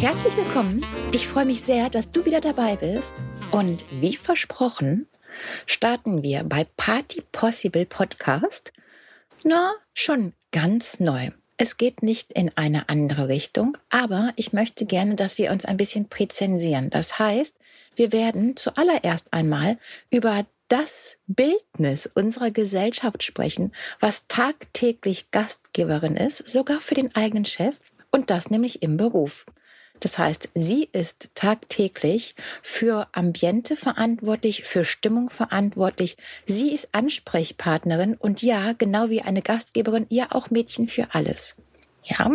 Herzlich willkommen. Ich freue mich sehr, dass du wieder dabei bist. Und wie versprochen, starten wir bei Party Possible Podcast. Na, schon ganz neu. Es geht nicht in eine andere Richtung, aber ich möchte gerne, dass wir uns ein bisschen präzensieren. Das heißt, wir werden zuallererst einmal über das Bildnis unserer Gesellschaft sprechen, was tagtäglich Gastgeberin ist, sogar für den eigenen Chef, und das nämlich im Beruf. Das heißt, sie ist tagtäglich für Ambiente verantwortlich, für Stimmung verantwortlich. Sie ist Ansprechpartnerin und ja, genau wie eine Gastgeberin, ja auch Mädchen für alles. Ja,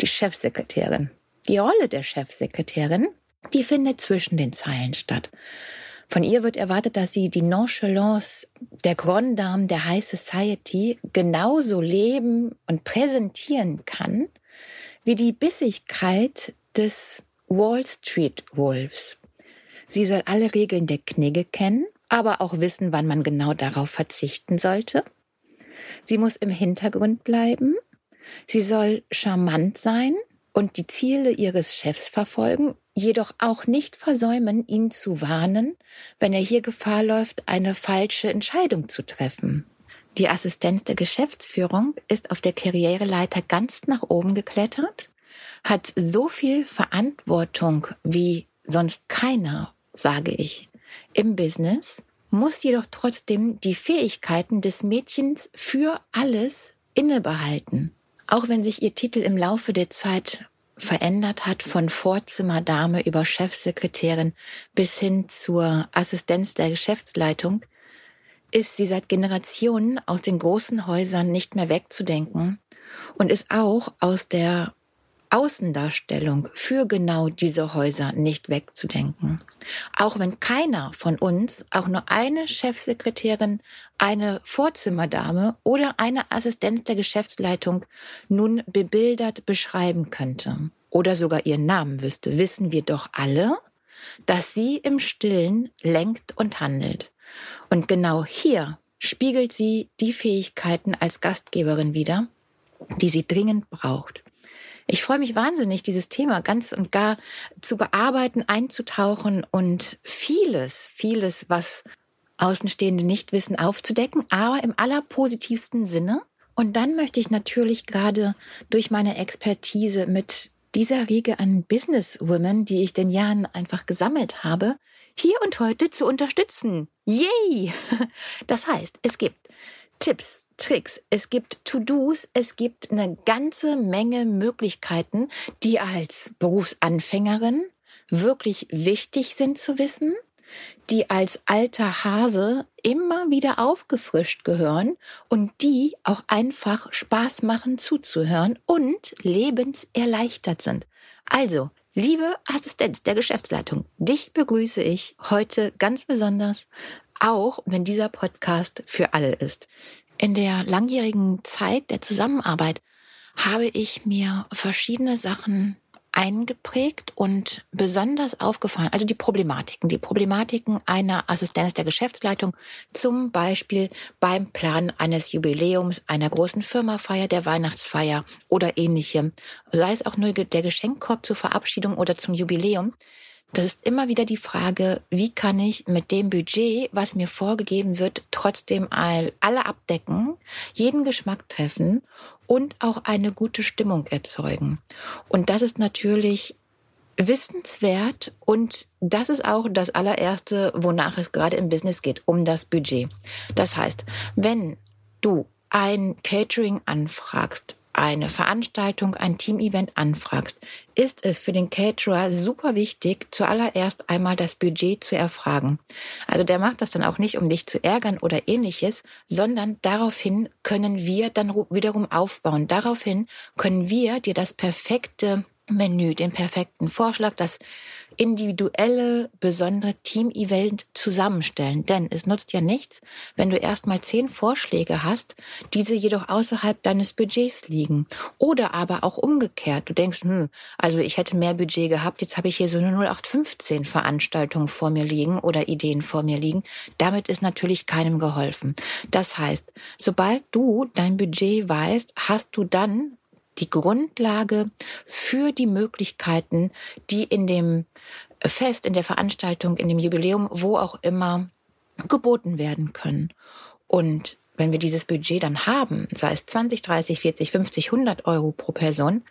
die Chefsekretärin. Die Rolle der Chefsekretärin, die findet zwischen den Zeilen statt. Von ihr wird erwartet, dass sie die Nonchalance der Grand Dame der High Society genauso leben und präsentieren kann, wie die Bissigkeit des Wall Street Wolves. Sie soll alle Regeln der Knigge kennen, aber auch wissen, wann man genau darauf verzichten sollte. Sie muss im Hintergrund bleiben. Sie soll charmant sein und die Ziele ihres Chefs verfolgen, jedoch auch nicht versäumen, ihn zu warnen, wenn er hier Gefahr läuft, eine falsche Entscheidung zu treffen. Die Assistenz der Geschäftsführung ist auf der Karriereleiter ganz nach oben geklettert hat so viel Verantwortung wie sonst keiner, sage ich, im Business, muss jedoch trotzdem die Fähigkeiten des Mädchens für alles innebehalten. Auch wenn sich ihr Titel im Laufe der Zeit verändert hat von Vorzimmerdame über Chefsekretärin bis hin zur Assistenz der Geschäftsleitung, ist sie seit Generationen aus den großen Häusern nicht mehr wegzudenken und ist auch aus der Außendarstellung für genau diese Häuser nicht wegzudenken. Auch wenn keiner von uns auch nur eine Chefsekretärin, eine Vorzimmerdame oder eine Assistenz der Geschäftsleitung nun bebildert beschreiben könnte oder sogar ihren Namen wüsste, wissen wir doch alle, dass sie im Stillen lenkt und handelt. Und genau hier spiegelt sie die Fähigkeiten als Gastgeberin wider, die sie dringend braucht. Ich freue mich wahnsinnig, dieses Thema ganz und gar zu bearbeiten, einzutauchen und vieles, vieles, was Außenstehende nicht wissen, aufzudecken, aber im allerpositivsten Sinne. Und dann möchte ich natürlich gerade durch meine Expertise mit dieser Riege an Businesswomen, die ich den Jahren einfach gesammelt habe, hier und heute zu unterstützen. Yay! Das heißt, es gibt Tipps, Tricks, es gibt To-Dos, es gibt eine ganze Menge Möglichkeiten, die als Berufsanfängerin wirklich wichtig sind zu wissen, die als alter Hase immer wieder aufgefrischt gehören und die auch einfach Spaß machen zuzuhören und lebenserleichtert sind. Also, liebe Assistenz der Geschäftsleitung, dich begrüße ich heute ganz besonders, auch wenn dieser Podcast für alle ist. In der langjährigen Zeit der Zusammenarbeit habe ich mir verschiedene Sachen eingeprägt und besonders aufgefallen, also die Problematiken, die Problematiken einer Assistenz der Geschäftsleitung, zum Beispiel beim Plan eines Jubiläums, einer großen Firmafeier, der Weihnachtsfeier oder ähnlichem, sei es auch nur der Geschenkkorb zur Verabschiedung oder zum Jubiläum. Das ist immer wieder die Frage, wie kann ich mit dem Budget, was mir vorgegeben wird, trotzdem alle abdecken, jeden Geschmack treffen und auch eine gute Stimmung erzeugen. Und das ist natürlich wissenswert und das ist auch das allererste, wonach es gerade im Business geht, um das Budget. Das heißt, wenn du ein Catering anfragst, eine Veranstaltung, ein Teamevent anfragst, ist es für den Caterer super wichtig, zuallererst einmal das Budget zu erfragen. Also der macht das dann auch nicht, um dich zu ärgern oder ähnliches, sondern daraufhin können wir dann wiederum aufbauen. Daraufhin können wir dir das perfekte Menü, den perfekten Vorschlag, das individuelle, besondere Team-Event zusammenstellen. Denn es nutzt ja nichts, wenn du erstmal zehn Vorschläge hast, diese jedoch außerhalb deines Budgets liegen. Oder aber auch umgekehrt. Du denkst, hm, also ich hätte mehr Budget gehabt, jetzt habe ich hier so eine 0815 Veranstaltung vor mir liegen oder Ideen vor mir liegen. Damit ist natürlich keinem geholfen. Das heißt, sobald du dein Budget weißt, hast du dann die Grundlage für die Möglichkeiten, die in dem Fest, in der Veranstaltung, in dem Jubiläum, wo auch immer geboten werden können. Und wenn wir dieses Budget dann haben, sei es 20, 30, 40, 50, 100 Euro pro Person,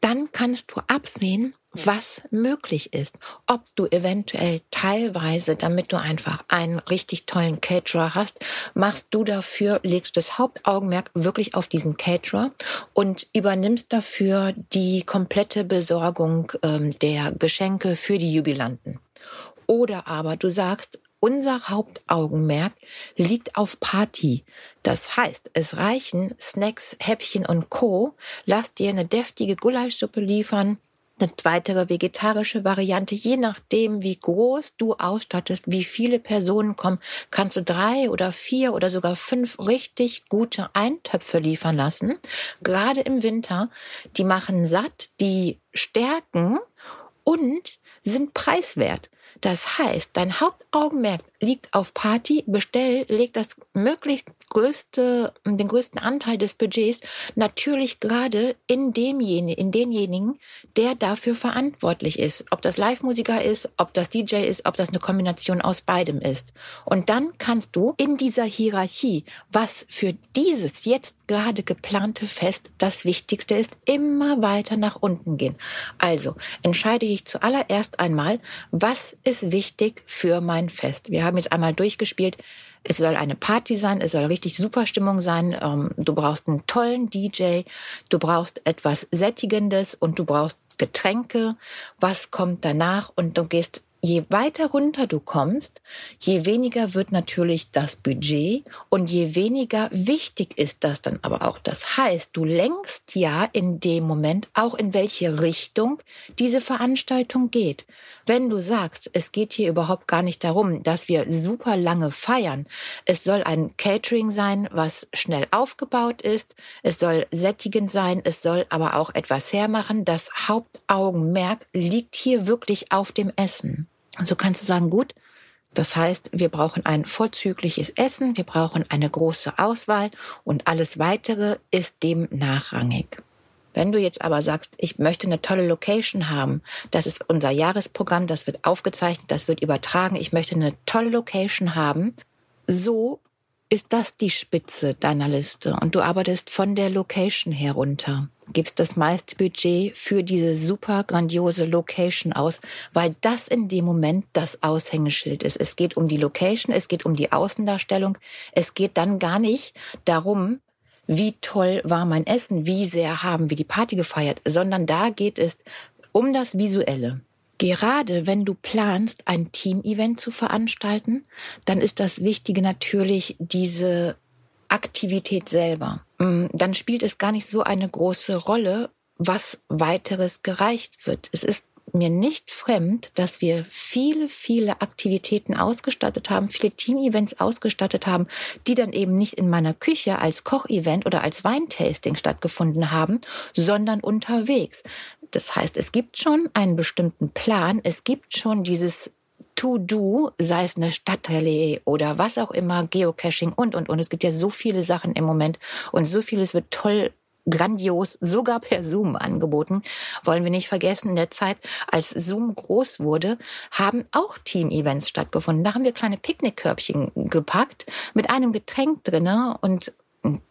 dann kannst du absehen, was möglich ist. Ob du eventuell teilweise, damit du einfach einen richtig tollen Caterer hast, machst du dafür, legst das Hauptaugenmerk wirklich auf diesen Caterer und übernimmst dafür die komplette Besorgung ähm, der Geschenke für die Jubilanten. Oder aber du sagst, unser Hauptaugenmerk liegt auf Party. Das heißt, es reichen Snacks, Häppchen und Co. Lass dir eine deftige Gulaschsuppe liefern, eine weitere vegetarische Variante, je nachdem, wie groß du ausstattest, wie viele Personen kommen, kannst du drei oder vier oder sogar fünf richtig gute Eintöpfe liefern lassen. Gerade im Winter, die machen satt, die stärken und sind preiswert. Das heißt, dein Hauptaugenmerk liegt auf Party, bestell, leg das möglichst größte, den größten Anteil des Budgets natürlich gerade in demjenigen, in denjenigen, der dafür verantwortlich ist. Ob das Live-Musiker ist, ob das DJ ist, ob das eine Kombination aus beidem ist. Und dann kannst du in dieser Hierarchie, was für dieses jetzt gerade geplante Fest das Wichtigste ist, immer weiter nach unten gehen. Also entscheide ich zuallererst einmal, was ist wichtig für mein Fest. Wir haben jetzt einmal durchgespielt. Es soll eine Party sein, es soll richtig super Stimmung sein. Ähm, du brauchst einen tollen DJ, du brauchst etwas Sättigendes und du brauchst Getränke. Was kommt danach? Und du gehst je weiter runter du kommst, je weniger wird natürlich das Budget und je weniger wichtig ist das dann aber auch. Das heißt, du lenkst ja in dem Moment auch in welche Richtung diese Veranstaltung geht. Wenn du sagst, es geht hier überhaupt gar nicht darum, dass wir super lange feiern. Es soll ein Catering sein, was schnell aufgebaut ist. Es soll sättigend sein. Es soll aber auch etwas hermachen. Das Hauptaugenmerk liegt hier wirklich auf dem Essen. So kannst du sagen, gut, das heißt, wir brauchen ein vorzügliches Essen, wir brauchen eine große Auswahl und alles weitere ist dem nachrangig. Wenn du jetzt aber sagst, ich möchte eine tolle Location haben, das ist unser Jahresprogramm, das wird aufgezeichnet, das wird übertragen, ich möchte eine tolle Location haben, so ist das die Spitze deiner Liste und du arbeitest von der Location herunter gibst das meiste Budget für diese super grandiose Location aus, weil das in dem Moment das Aushängeschild ist. Es geht um die Location, es geht um die Außendarstellung. Es geht dann gar nicht darum, wie toll war mein Essen, wie sehr haben wir die Party gefeiert, sondern da geht es um das Visuelle. Gerade wenn du planst, ein Team-Event zu veranstalten, dann ist das Wichtige natürlich diese Aktivität selber. Mm, dann spielt es gar nicht so eine große Rolle, was weiteres gereicht wird. Es ist mir nicht fremd, dass wir viele, viele Aktivitäten ausgestattet haben, viele Team-Events ausgestattet haben, die dann eben nicht in meiner Küche als Kochevent oder als Weintasting stattgefunden haben, sondern unterwegs. Das heißt, es gibt schon einen bestimmten Plan, es gibt schon dieses To-Do, sei es eine Stadtrallye oder was auch immer, Geocaching und, und, und. Es gibt ja so viele Sachen im Moment und so vieles wird toll grandios, sogar per Zoom angeboten. Wollen wir nicht vergessen, in der Zeit, als Zoom groß wurde, haben auch Team-Events stattgefunden. Da haben wir kleine Picknickkörbchen gepackt mit einem Getränk drinne und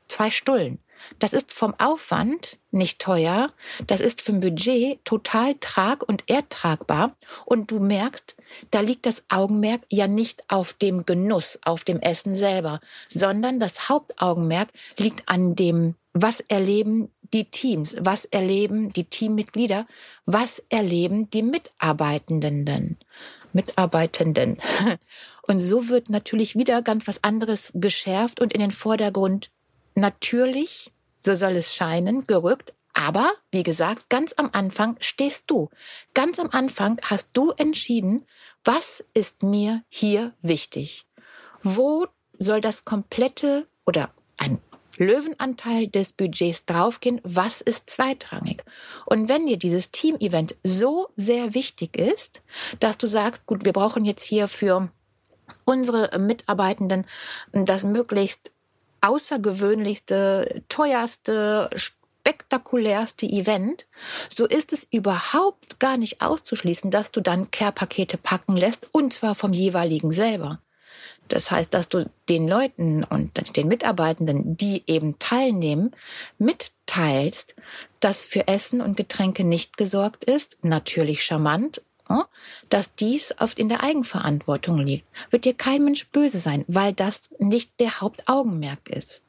zwei Stullen. Das ist vom Aufwand nicht teuer, das ist vom Budget total trag- und ertragbar und du merkst, da liegt das Augenmerk ja nicht auf dem Genuss, auf dem Essen selber, sondern das Hauptaugenmerk liegt an dem, was erleben die Teams, was erleben die Teammitglieder, was erleben die Mitarbeitenden. Mitarbeitenden. Und so wird natürlich wieder ganz was anderes geschärft und in den Vordergrund natürlich, so soll es scheinen, gerückt. Aber, wie gesagt, ganz am Anfang stehst du. Ganz am Anfang hast du entschieden, was ist mir hier wichtig? Wo soll das komplette oder ein Löwenanteil des Budgets draufgehen, was ist zweitrangig. Und wenn dir dieses Team-Event so sehr wichtig ist, dass du sagst, gut, wir brauchen jetzt hier für unsere Mitarbeitenden das möglichst außergewöhnlichste, teuerste, spektakulärste Event, so ist es überhaupt gar nicht auszuschließen, dass du dann Care-Pakete packen lässt und zwar vom jeweiligen selber. Das heißt, dass du den Leuten und den Mitarbeitenden, die eben teilnehmen, mitteilst, dass für Essen und Getränke nicht gesorgt ist, natürlich charmant, dass dies oft in der Eigenverantwortung liegt. Wird dir kein Mensch böse sein, weil das nicht der Hauptaugenmerk ist.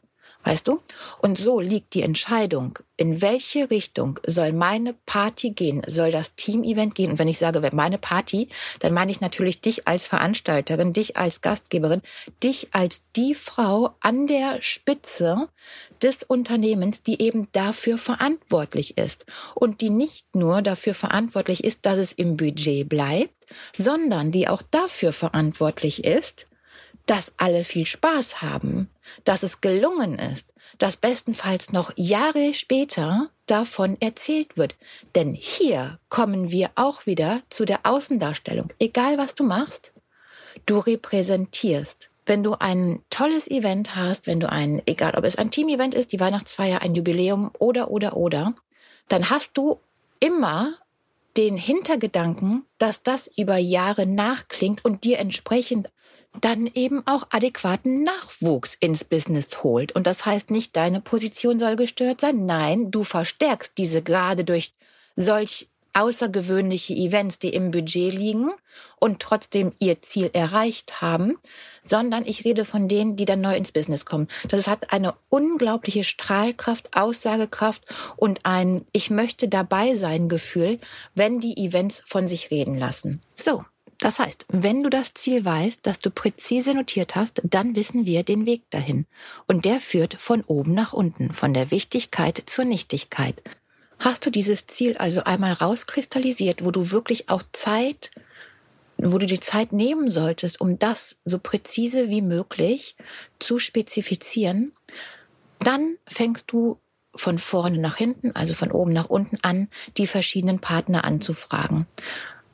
Weißt du? Und so liegt die Entscheidung, in welche Richtung soll meine Party gehen? Soll das Team-Event gehen? Und wenn ich sage, meine Party, dann meine ich natürlich dich als Veranstalterin, dich als Gastgeberin, dich als die Frau an der Spitze des Unternehmens, die eben dafür verantwortlich ist. Und die nicht nur dafür verantwortlich ist, dass es im Budget bleibt, sondern die auch dafür verantwortlich ist, dass alle viel Spaß haben, dass es gelungen ist, dass bestenfalls noch Jahre später davon erzählt wird. Denn hier kommen wir auch wieder zu der Außendarstellung. Egal was du machst, du repräsentierst. Wenn du ein tolles Event hast, wenn du ein, egal ob es ein Team-Event ist, die Weihnachtsfeier, ein Jubiläum oder, oder, oder, dann hast du immer den Hintergedanken, dass das über Jahre nachklingt und dir entsprechend dann eben auch adäquaten Nachwuchs ins Business holt. Und das heißt nicht, deine Position soll gestört sein. Nein, du verstärkst diese gerade durch solch außergewöhnliche Events, die im Budget liegen und trotzdem ihr Ziel erreicht haben, sondern ich rede von denen, die dann neu ins Business kommen. Das hat eine unglaubliche Strahlkraft, Aussagekraft und ein Ich möchte dabei sein Gefühl, wenn die Events von sich reden lassen. So. Das heißt, wenn du das Ziel weißt, das du präzise notiert hast, dann wissen wir den Weg dahin. Und der führt von oben nach unten, von der Wichtigkeit zur Nichtigkeit. Hast du dieses Ziel also einmal rauskristallisiert, wo du wirklich auch Zeit, wo du die Zeit nehmen solltest, um das so präzise wie möglich zu spezifizieren, dann fängst du von vorne nach hinten, also von oben nach unten an, die verschiedenen Partner anzufragen.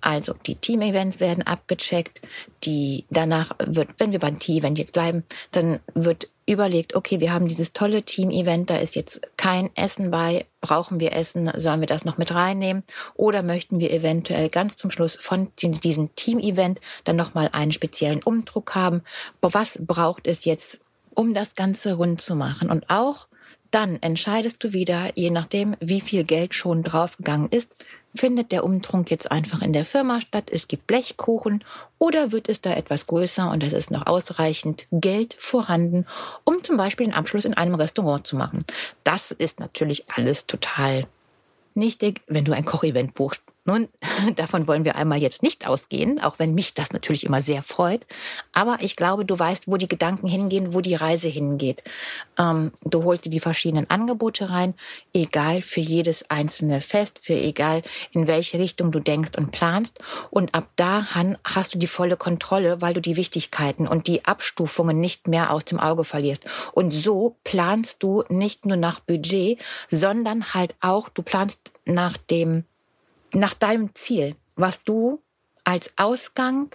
Also die Team-Events werden abgecheckt, die danach wird, wenn wir beim Team-Event jetzt bleiben, dann wird überlegt, okay, wir haben dieses tolle Team-Event, da ist jetzt kein Essen bei, brauchen wir Essen, sollen wir das noch mit reinnehmen oder möchten wir eventuell ganz zum Schluss von diesem Team-Event dann nochmal einen speziellen Umdruck haben? Was braucht es jetzt, um das Ganze rund zu machen? Und auch dann entscheidest du wieder, je nachdem, wie viel Geld schon draufgegangen ist, Findet der Umtrunk jetzt einfach in der Firma statt? Es gibt Blechkuchen oder wird es da etwas größer und es ist noch ausreichend Geld vorhanden, um zum Beispiel den Abschluss in einem Restaurant zu machen? Das ist natürlich alles total nichtig, wenn du ein Kochevent buchst. Nun, davon wollen wir einmal jetzt nicht ausgehen, auch wenn mich das natürlich immer sehr freut. Aber ich glaube, du weißt, wo die Gedanken hingehen, wo die Reise hingeht. Ähm, du holst dir die verschiedenen Angebote rein, egal für jedes einzelne Fest, für egal in welche Richtung du denkst und planst. Und ab da hast du die volle Kontrolle, weil du die Wichtigkeiten und die Abstufungen nicht mehr aus dem Auge verlierst. Und so planst du nicht nur nach Budget, sondern halt auch, du planst nach dem nach deinem Ziel, was du als Ausgang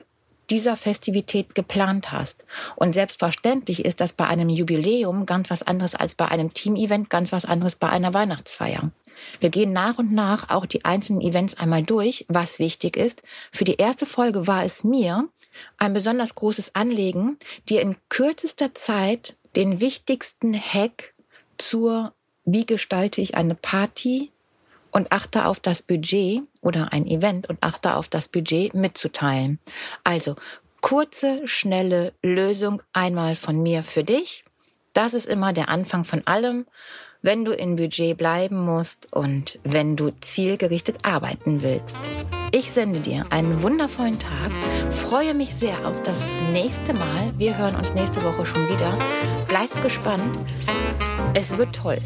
dieser Festivität geplant hast. Und selbstverständlich ist das bei einem Jubiläum ganz was anderes als bei einem Team-Event, ganz was anderes bei einer Weihnachtsfeier. Wir gehen nach und nach auch die einzelnen Events einmal durch, was wichtig ist. Für die erste Folge war es mir ein besonders großes Anliegen, dir in kürzester Zeit den wichtigsten Hack zur wie gestalte ich eine Party und achte auf das Budget oder ein Event und achte auf das Budget mitzuteilen. Also kurze, schnelle Lösung einmal von mir für dich. Das ist immer der Anfang von allem, wenn du in Budget bleiben musst und wenn du zielgerichtet arbeiten willst. Ich sende dir einen wundervollen Tag, freue mich sehr auf das nächste Mal. Wir hören uns nächste Woche schon wieder. Bleib gespannt. Es wird toll.